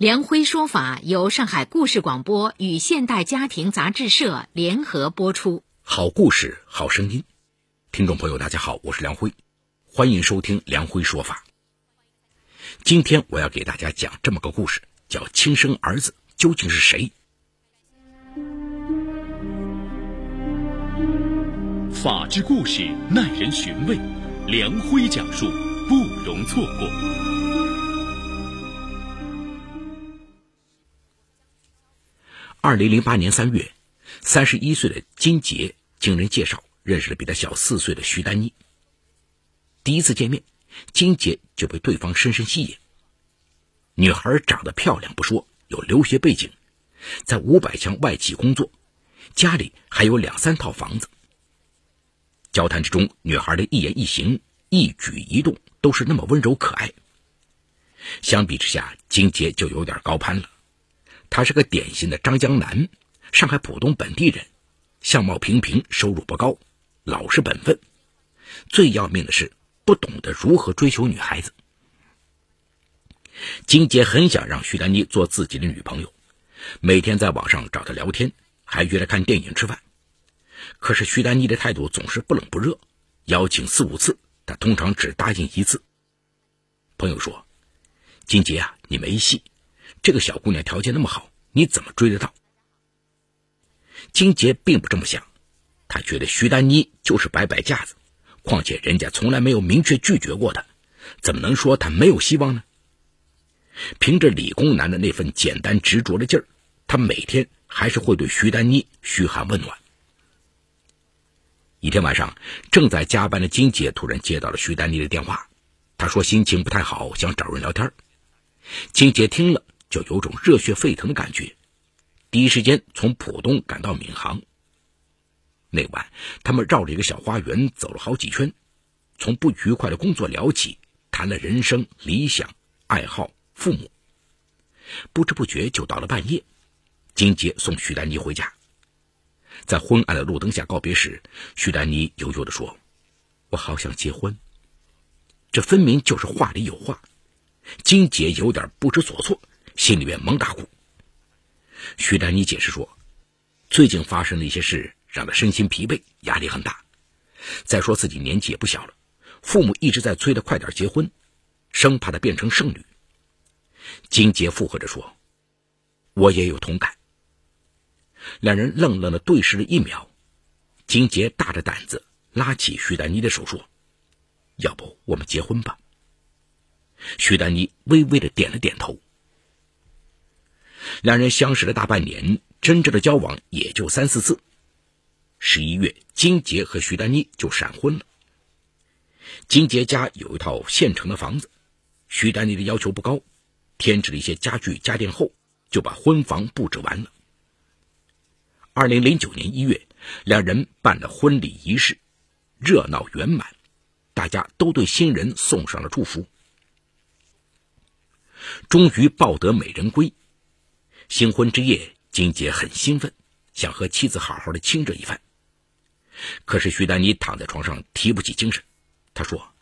梁辉说法由上海故事广播与现代家庭杂志社联合播出。好故事，好声音。听众朋友，大家好，我是梁辉，欢迎收听梁辉说法。今天我要给大家讲这么个故事，叫“亲生儿子究竟是谁”。法治故事耐人寻味，梁辉讲述不容错过。二零零八年三月，三十一岁的金杰经人介绍认识了比他小四岁的徐丹妮。第一次见面，金杰就被对方深深吸引。女孩长得漂亮不说，有留学背景，在五百强外企工作，家里还有两三套房子。交谈之中，女孩的一言一行、一举一动都是那么温柔可爱。相比之下，金杰就有点高攀了。他是个典型的张江南，上海浦东本地人，相貌平平，收入不高，老实本分。最要命的是不懂得如何追求女孩子。金杰很想让徐丹妮做自己的女朋友，每天在网上找她聊天，还约她看电影、吃饭。可是徐丹妮的态度总是不冷不热，邀请四五次，她通常只答应一次。朋友说：“金杰啊，你没戏。”这个小姑娘条件那么好，你怎么追得到？金杰并不这么想，他觉得徐丹妮就是摆摆架子，况且人家从来没有明确拒绝过他，怎么能说他没有希望呢？凭着理工男的那份简单执着的劲儿，他每天还是会对徐丹妮嘘寒问暖。一天晚上，正在加班的金杰突然接到了徐丹妮的电话，他说心情不太好，想找人聊天。金杰听了。就有种热血沸腾的感觉，第一时间从浦东赶到闵行。那晚，他们绕着一个小花园走了好几圈，从不愉快的工作聊起，谈了人生、理想、爱好、父母。不知不觉就到了半夜，金杰送徐丹妮回家，在昏暗的路灯下告别时，徐丹妮悠悠地说：“我好想结婚。”这分明就是话里有话。金杰有点不知所措。心里面猛打鼓。徐丹妮解释说，最近发生的一些事让她身心疲惫，压力很大。再说自己年纪也不小了，父母一直在催她快点结婚，生怕她变成剩女。金杰附和着说：“我也有同感。”两人愣愣的对视了一秒，金杰大着胆子拉起徐丹妮的手说：“要不我们结婚吧？”徐丹妮微微的点了点头。两人相识了大半年，真正的交往也就三四次。十一月，金杰和徐丹妮就闪婚了。金杰家有一套现成的房子，徐丹妮的要求不高，添置了一些家具家电后，就把婚房布置完了。二零零九年一月，两人办了婚礼仪式，热闹圆满，大家都对新人送上了祝福。终于抱得美人归。新婚之夜，金杰很兴奋，想和妻子好好的亲热一番。可是徐丹妮躺在床上提不起精神，她说：“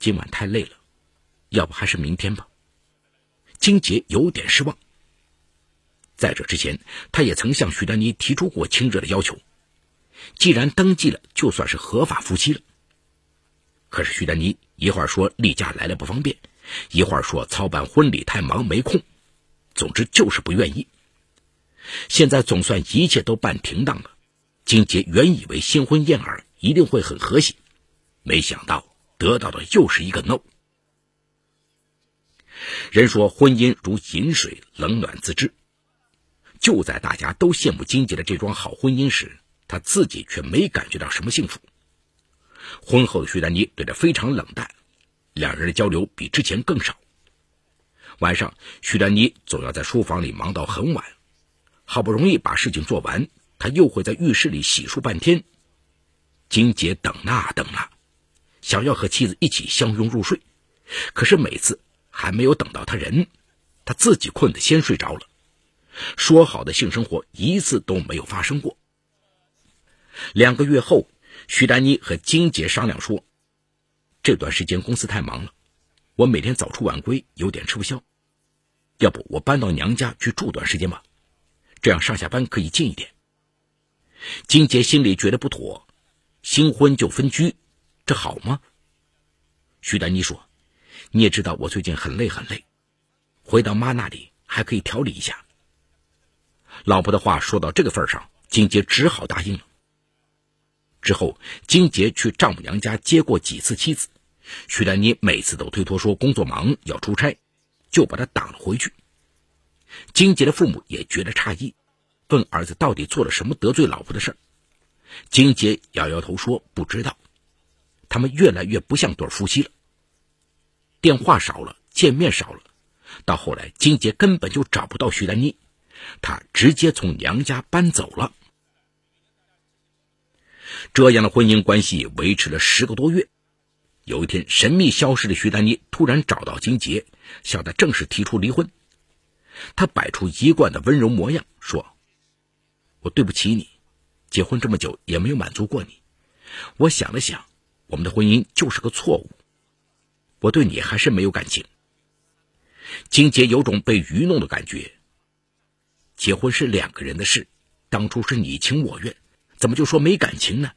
今晚太累了，要不还是明天吧。”金杰有点失望。在这之前，他也曾向徐丹妮提出过亲热的要求，既然登记了，就算是合法夫妻了。可是徐丹妮一会儿说例假来了不方便，一会儿说操办婚礼太忙没空。总之就是不愿意。现在总算一切都办停当了，金杰原以为新婚燕尔一定会很和谐，没想到得到的又是一个 no。人说婚姻如饮水，冷暖自知。就在大家都羡慕金杰的这桩好婚姻时，他自己却没感觉到什么幸福。婚后的徐丹妮对他非常冷淡，两人的交流比之前更少。晚上，徐丹妮总要在书房里忙到很晚，好不容易把事情做完，他又会在浴室里洗漱半天。金杰等那等那，想要和妻子一起相拥入睡，可是每次还没有等到他人，他自己困得先睡着了。说好的性生活一次都没有发生过。两个月后，徐丹妮和金杰商量说：“这段时间公司太忙了，我每天早出晚归，有点吃不消。要不我搬到娘家去住段时间吧，这样上下班可以近一点。”金杰心里觉得不妥。新婚就分居，这好吗？徐丹妮说：“你也知道我最近很累很累，回到妈那里还可以调理一下。”老婆的话说到这个份上，金杰只好答应了。之后，金杰去丈母娘家接过几次妻子，徐丹妮每次都推脱说工作忙要出差，就把他挡了回去。金杰的父母也觉得诧异，问儿子到底做了什么得罪老婆的事儿。金杰摇摇头说：“不知道。”他们越来越不像对夫妻了。电话少了，见面少了，到后来，金杰根本就找不到徐丹妮，他直接从娘家搬走了。这样的婚姻关系维持了十个多月。有一天，神秘消失的徐丹妮突然找到金杰，向他正式提出离婚。他摆出一贯的温柔模样，说：“我对不起你。”结婚这么久也没有满足过你，我想了想，我们的婚姻就是个错误。我对你还是没有感情。金杰有种被愚弄的感觉。结婚是两个人的事，当初是你情我愿，怎么就说没感情呢？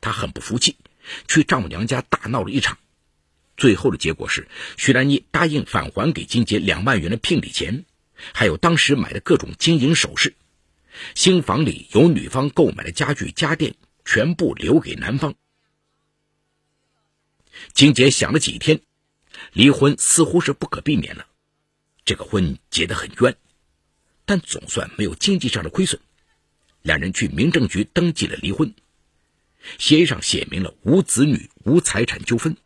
他很不服气，去丈母娘家大闹了一场。最后的结果是，徐兰妮答应返还给金杰两万元的聘礼钱，还有当时买的各种金银首饰。新房里由女方购买的家具家电全部留给男方。金杰想了几天，离婚似乎是不可避免了。这个婚结得很冤，但总算没有经济上的亏损。两人去民政局登记了离婚，协议上写明了无子女、无财产纠纷。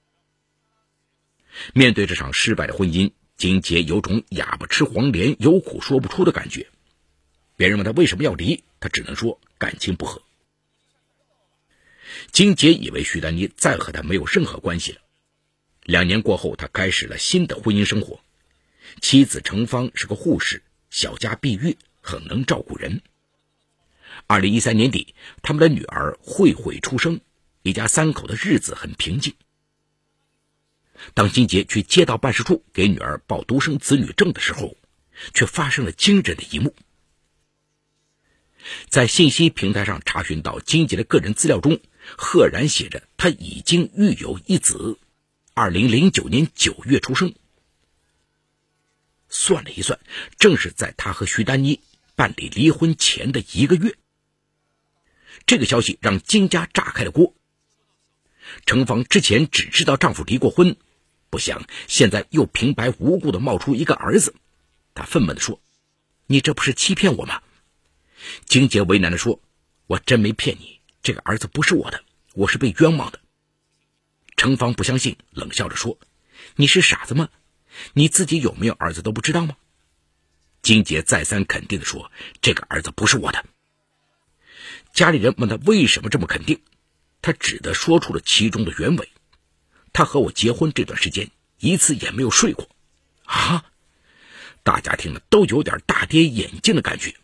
面对这场失败的婚姻，金杰有种哑巴吃黄连，有苦说不出的感觉。别人问他为什么要离，他只能说感情不和。金杰以为徐丹妮再和他没有任何关系了。两年过后，他开始了新的婚姻生活。妻子程芳是个护士，小家碧玉，很能照顾人。二零一三年底，他们的女儿慧慧出生，一家三口的日子很平静。当金杰去街道办事处给女儿报独生子女证的时候，却发生了惊人的一幕。在信息平台上查询到金杰的个人资料中，赫然写着他已经育有一子，二零零九年九月出生。算了一算，正是在他和徐丹妮办理离婚前的一个月。这个消息让金家炸开了锅。程芳之前只知道丈夫离过婚，不想现在又平白无故的冒出一个儿子，她愤懑的说：“你这不是欺骗我吗？”金杰为难地说：“我真没骗你，这个儿子不是我的，我是被冤枉的。”程芳不相信，冷笑着说：“你是傻子吗？你自己有没有儿子都不知道吗？”金杰再三肯定地说：“这个儿子不是我的。”家里人问他为什么这么肯定，他只得说出了其中的原委：“他和我结婚这段时间一次也没有睡过。”啊！大家听了都有点大跌眼镜的感觉。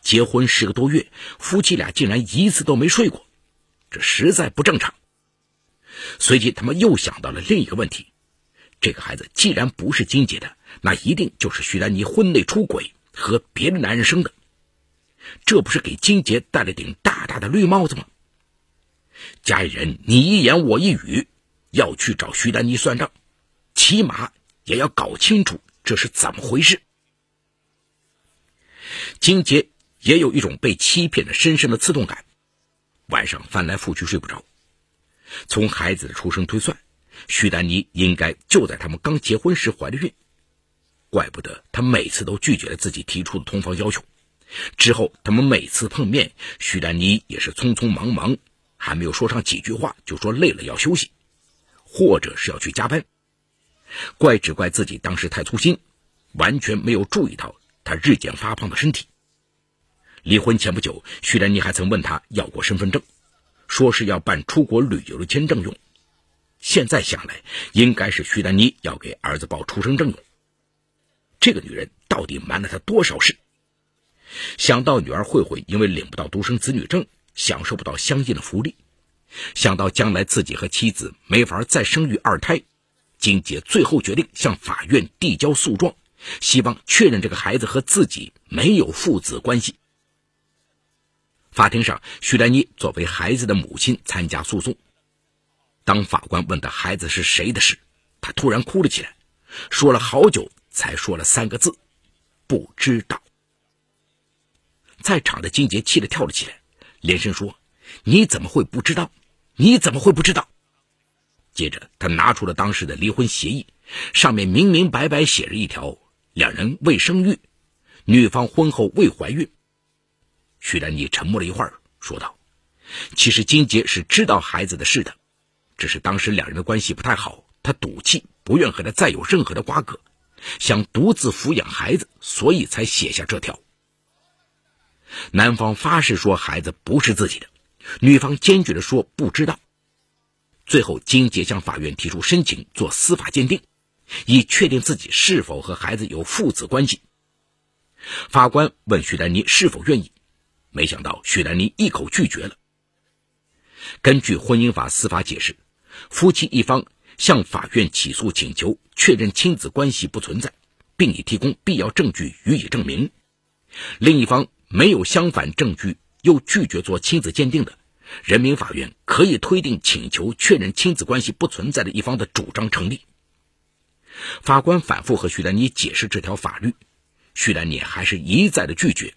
结婚十个多月，夫妻俩竟然一次都没睡过，这实在不正常。随即，他们又想到了另一个问题：这个孩子既然不是金姐的，那一定就是徐丹妮婚内出轨和别的男人生的。这不是给金杰戴了顶大大的绿帽子吗？家里人你一言我一语，要去找徐丹妮算账，起码也要搞清楚这是怎么回事。金杰。也有一种被欺骗的深深的刺痛感，晚上翻来覆去睡不着。从孩子的出生推算，徐丹妮应该就在他们刚结婚时怀的孕，怪不得他每次都拒绝了自己提出的同房要求。之后他们每次碰面，徐丹妮也是匆匆忙忙，还没有说上几句话，就说累了要休息，或者是要去加班。怪只怪自己当时太粗心，完全没有注意到她日渐发胖的身体。离婚前不久，徐丹妮还曾问他要过身份证，说是要办出国旅游的签证用。现在想来，应该是徐丹妮要给儿子报出生证用。这个女人到底瞒了他多少事？想到女儿慧慧因为领不到独生子女证，享受不到相应的福利，想到将来自己和妻子没法再生育二胎，金杰最后决定向法院递交诉状，希望确认这个孩子和自己没有父子关系。法庭上，徐丹妮作为孩子的母亲参加诉讼。当法官问他孩子是谁的时，他突然哭了起来，说了好久才说了三个字：“不知道。”在场的金杰气得跳了起来，连声说：“你怎么会不知道？你怎么会不知道？”接着，他拿出了当时的离婚协议，上面明明白白写着一条：两人未生育，女方婚后未怀孕。徐丹妮沉默了一会儿，说道：“其实金杰是知道孩子的事的，只是当时两人的关系不太好，他赌气，不愿和他再有任何的瓜葛，想独自抚养孩子，所以才写下这条。”男方发誓说孩子不是自己的，女方坚决的说不知道。最后，金杰向法院提出申请做司法鉴定，以确定自己是否和孩子有父子关系。法官问徐丹妮是否愿意。没想到，许丹妮一口拒绝了。根据婚姻法司法解释，夫妻一方向法院起诉请求确认亲子关系不存在，并已提供必要证据予以证明；另一方没有相反证据又拒绝做亲子鉴定的，人民法院可以推定请求确认亲子关系不存在的一方的主张成立。法官反复和徐丹妮解释这条法律，徐丹妮还是一再的拒绝。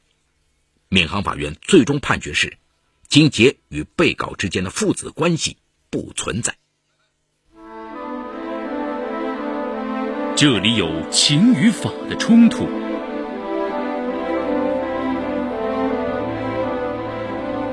闵行法院最终判决是，金杰与被告之间的父子关系不存在。这里有情与法的冲突，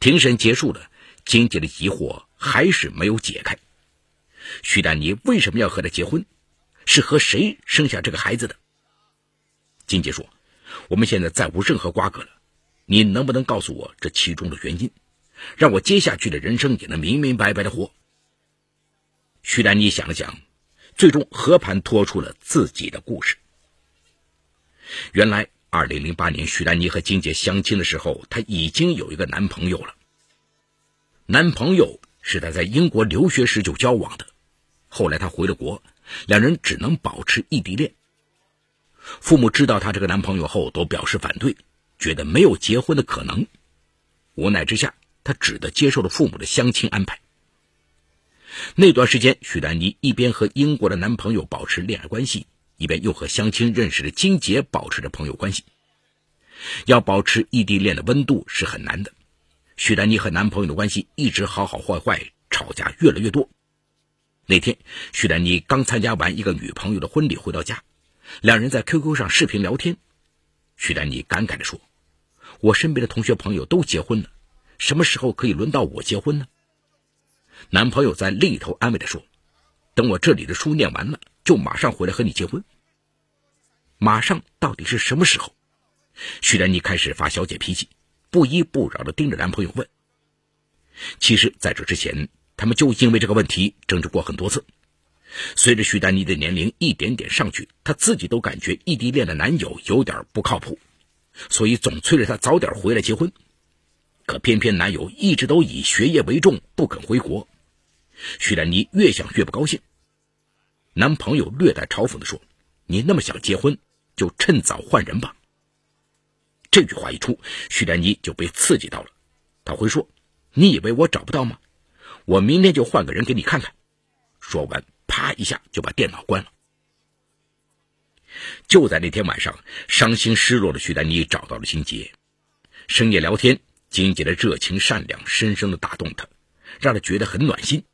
庭审结束了，金姐的疑惑还是没有解开。徐丹妮为什么要和他结婚？是和谁生下这个孩子的？金姐说：“我们现在再无任何瓜葛了，你能不能告诉我这其中的原因？”让我接下去的人生也能明明白白的活。徐丹妮想了想，最终和盘托出了自己的故事。原来，二零零八年徐丹妮和金姐相亲的时候，她已经有一个男朋友了。男朋友是她在英国留学时就交往的，后来她回了国，两人只能保持异地恋。父母知道她这个男朋友后，都表示反对，觉得没有结婚的可能。无奈之下。她只得接受了父母的相亲安排。那段时间，许丹妮一边和英国的男朋友保持恋爱关系，一边又和相亲认识的金杰保持着朋友关系。要保持异地恋的温度是很难的。许丹妮和男朋友的关系一直好好坏坏，吵架越来越多。那天，许丹妮刚参加完一个女朋友的婚礼，回到家，两人在 QQ 上视频聊天。许丹妮感慨地说：“我身边的同学朋友都结婚了。”什么时候可以轮到我结婚呢？男朋友在另一头安慰的说：“等我这里的书念完了，就马上回来和你结婚。”马上到底是什么时候？徐丹妮开始发小姐脾气，不依不饶的盯着男朋友问。其实，在这之前，他们就因为这个问题争执过很多次。随着徐丹妮的年龄一点点上去，她自己都感觉异地恋的男友有点不靠谱，所以总催着她早点回来结婚。可偏偏男友一直都以学业为重，不肯回国。徐丹妮越想越不高兴。男朋友略带嘲讽地说：“你那么想结婚，就趁早换人吧。”这句话一出，徐丹妮就被刺激到了。他会说：“你以为我找不到吗？我明天就换个人给你看看。”说完，啪一下就把电脑关了。就在那天晚上，伤心失落的徐丹妮找到了金杰。深夜聊天，金姐的热情善良深深的打动他，让他觉得很暖心。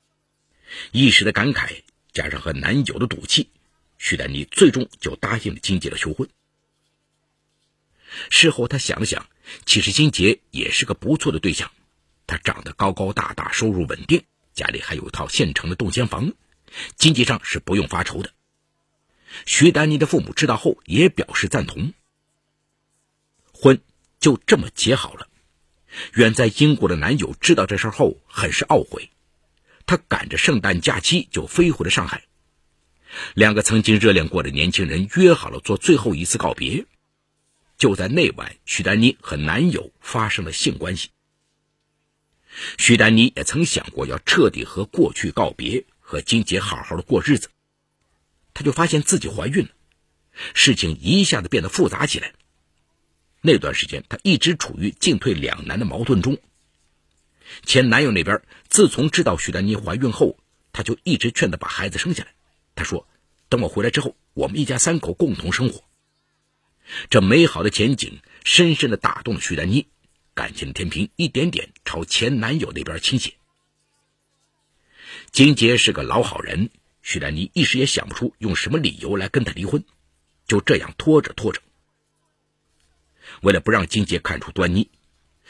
一时的感慨加上和男友的赌气，徐丹妮最终就答应了金杰的求婚。事后他想了想，其实金杰也是个不错的对象，他长得高高大大，收入稳定，家里还有一套现成的动迁房，经济上是不用发愁的。徐丹妮的父母知道后也表示赞同，婚就这么结好了。远在英国的男友知道这事后，很是懊悔。他赶着圣诞假期就飞回了上海。两个曾经热恋过的年轻人约好了做最后一次告别。就在那晚，徐丹妮和男友发生了性关系。徐丹妮也曾想过要彻底和过去告别，和金杰好好的过日子。她就发现自己怀孕了，事情一下子变得复杂起来。那段时间，她一直处于进退两难的矛盾中。前男友那边，自从知道徐丹妮怀孕后，他就一直劝她把孩子生下来。他说：“等我回来之后，我们一家三口共同生活。”这美好的前景深深的打动了徐丹妮，感情的天平一点点朝前男友那边倾斜。金杰是个老好人，徐丹妮一时也想不出用什么理由来跟他离婚，就这样拖着拖着。为了不让金杰看出端倪，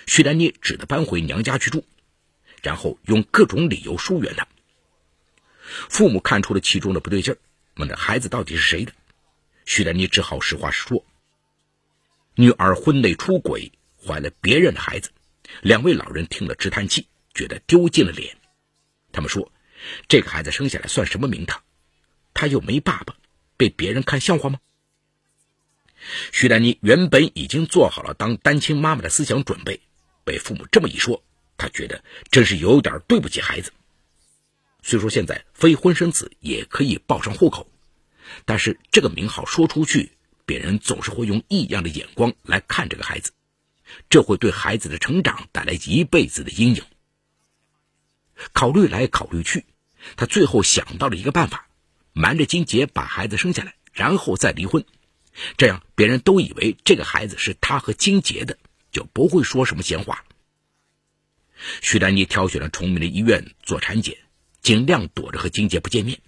徐丹妮只得搬回娘家去住，然后用各种理由疏远他。父母看出了其中的不对劲儿问这孩子到底是谁的，徐丹妮只好实话实说。女儿婚内出轨，怀了别人的孩子，两位老人听了直叹气，觉得丢尽了脸。他们说：“这个孩子生下来算什么名堂？他又没爸爸，被别人看笑话吗？”徐丹妮原本已经做好了当单亲妈妈的思想准备，被父母这么一说，她觉得真是有点对不起孩子。虽说现在非婚生子也可以报上户口，但是这个名号说出去。别人总是会用异样的眼光来看这个孩子，这会对孩子的成长带来一辈子的阴影。考虑来考虑去，他最后想到了一个办法：瞒着金杰把孩子生下来，然后再离婚。这样别人都以为这个孩子是他和金杰的，就不会说什么闲话。徐丹妮挑选了崇明的医院做产检，尽量躲着和金杰不见面。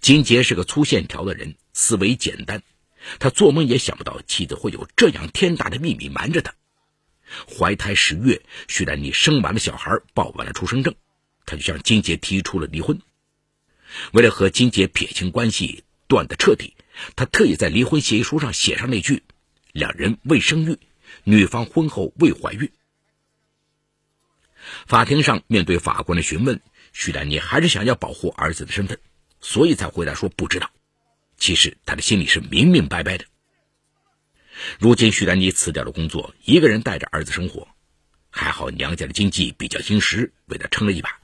金杰是个粗线条的人，思维简单。他做梦也想不到妻子会有这样天大的秘密瞒着他。怀胎十月，徐丹妮生完了小孩，报完了出生证，他就向金杰提出了离婚。为了和金杰撇清关系，断得彻底，他特意在离婚协议书上写上那句：“两人未生育，女方婚后未怀孕。”法庭上，面对法官的询问，徐丹妮还是想要保护儿子的身份，所以才回答说不知道。其实他的心里是明明白白的。如今徐丹妮辞掉了工作，一个人带着儿子生活，还好娘家的经济比较殷实，为他撑了一把。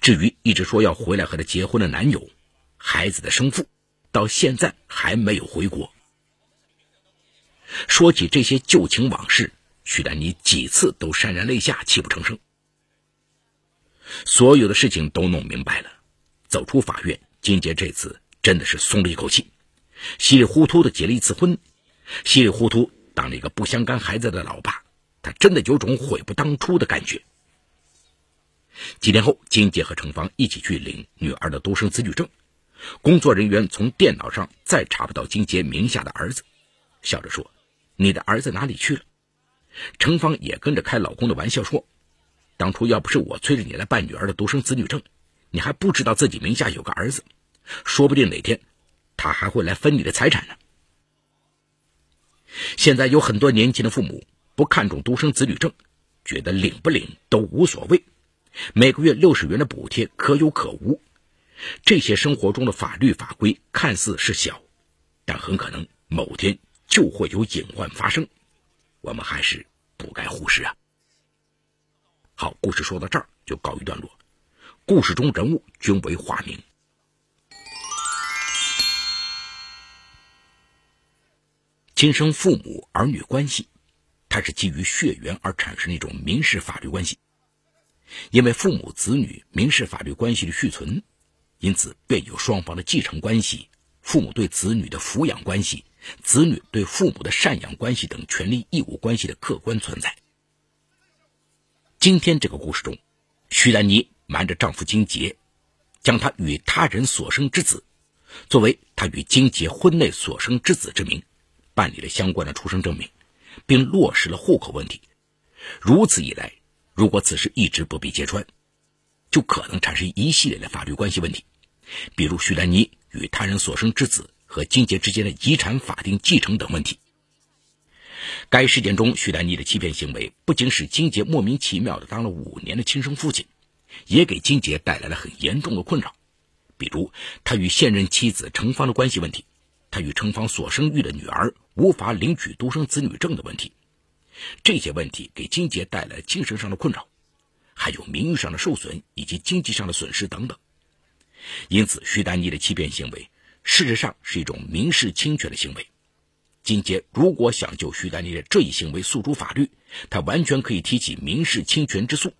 至于一直说要回来和他结婚的男友，孩子的生父，到现在还没有回国。说起这些旧情往事，徐丹妮几次都潸然泪下，泣不成声。所有的事情都弄明白了，走出法院，金杰这次。真的是松了一口气，稀里糊涂的结了一次婚，稀里糊涂当了一个不相干孩子的老爸，他真的有种悔不当初的感觉。几天后，金杰和程芳一起去领女儿的独生子女证，工作人员从电脑上再查不到金杰名下的儿子，笑着说：“你的儿子哪里去了？”程芳也跟着开老公的玩笑说：“当初要不是我催着你来办女儿的独生子女证，你还不知道自己名下有个儿子。”说不定哪天，他还会来分你的财产呢。现在有很多年轻的父母不看重独生子女证，觉得领不领都无所谓，每个月六十元的补贴可有可无。这些生活中的法律法规看似是小，但很可能某天就会有隐患发生，我们还是不该忽视啊。好，故事说到这儿就告一段落。故事中人物均为化名。亲生父母儿女关系，它是基于血缘而产生的一种民事法律关系。因为父母子女民事法律关系的续存，因此便有双方的继承关系、父母对子女的抚养关系、子女对父母的赡养关系等权利义务关系的客观存在。今天这个故事中，徐丹妮瞒着丈夫金杰，将他与他人所生之子作为他与金杰婚内所生之子之名，办理了相关的出生证明，并落实了户口问题。如此一来，如果此事一直不被揭穿，就可能产生一系列的法律关系问题，比如徐丹妮与他人所生之子和金杰之间的遗产法定继承等问题。该事件中，徐丹妮的欺骗行为不仅使金杰莫名其妙的当了五年的亲生父亲，也给金杰带来了很严重的困扰，比如他与现任妻子程芳的关系问题，他与程芳所生育的女儿无法领取独生子女证的问题。这些问题给金杰带来精神上的困扰，还有名誉上的受损以及经济上的损失等等。因此，徐丹妮的欺骗行为事实上是一种民事侵权的行为。金杰如果想就徐丹妮的这一行为诉诸法律，他完全可以提起民事侵权之诉，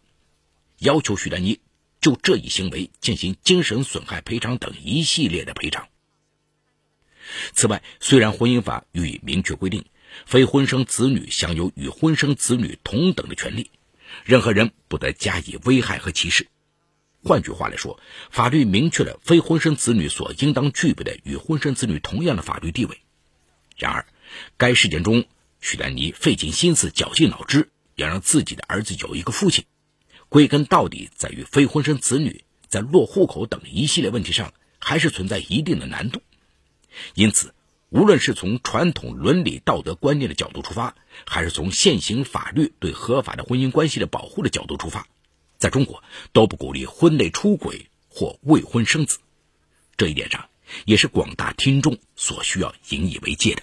要求徐丹妮就这一行为进行精神损害赔偿等一系列的赔偿。此外，虽然婚姻法予以明确规定。非婚生子女享有与婚生子女同等的权利，任何人不得加以危害和歧视。换句话来说，法律明确了非婚生子女所应当具备的与婚生子女同样的法律地位。然而，该事件中，许丹妮费尽心思、绞尽脑汁，要让自己的儿子有一个父亲，归根到底在于非婚生子女在落户口等一系列问题上还是存在一定的难度。因此。无论是从传统伦理道德观念的角度出发，还是从现行法律对合法的婚姻关系的保护的角度出发，在中国都不鼓励婚内出轨或未婚生子。这一点上，也是广大听众所需要引以为戒的。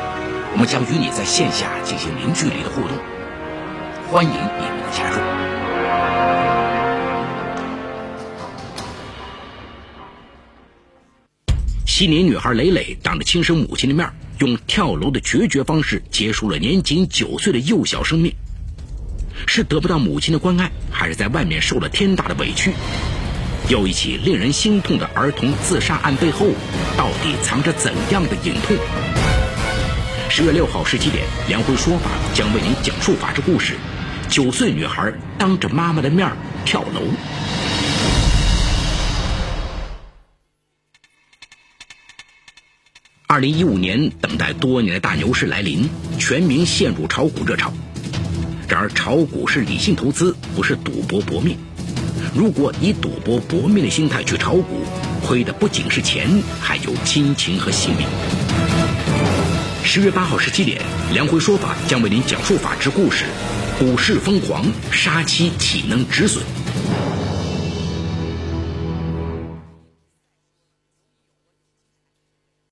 我们将与你在线下进行零距离的互动，欢迎你们的加入。吉林女孩蕾蕾当着亲生母亲的面，用跳楼的决绝方式结束了年仅九岁的幼小生命。是得不到母亲的关爱，还是在外面受了天大的委屈？又一起令人心痛的儿童自杀案背后，到底藏着怎样的隐痛？十月六号十七点，梁辉说法将为您讲述法治故事：九岁女孩当着妈妈的面跳楼。二零一五年，等待多年的大牛市来临，全民陷入炒股热潮。然而，炒股是理性投资，不是赌博搏命。如果以赌博搏命的心态去炒股，亏的不仅是钱，还有亲情和性命。十月八号十七点，梁辉说法将为您讲述法治故事：股市疯狂，杀妻岂能止损？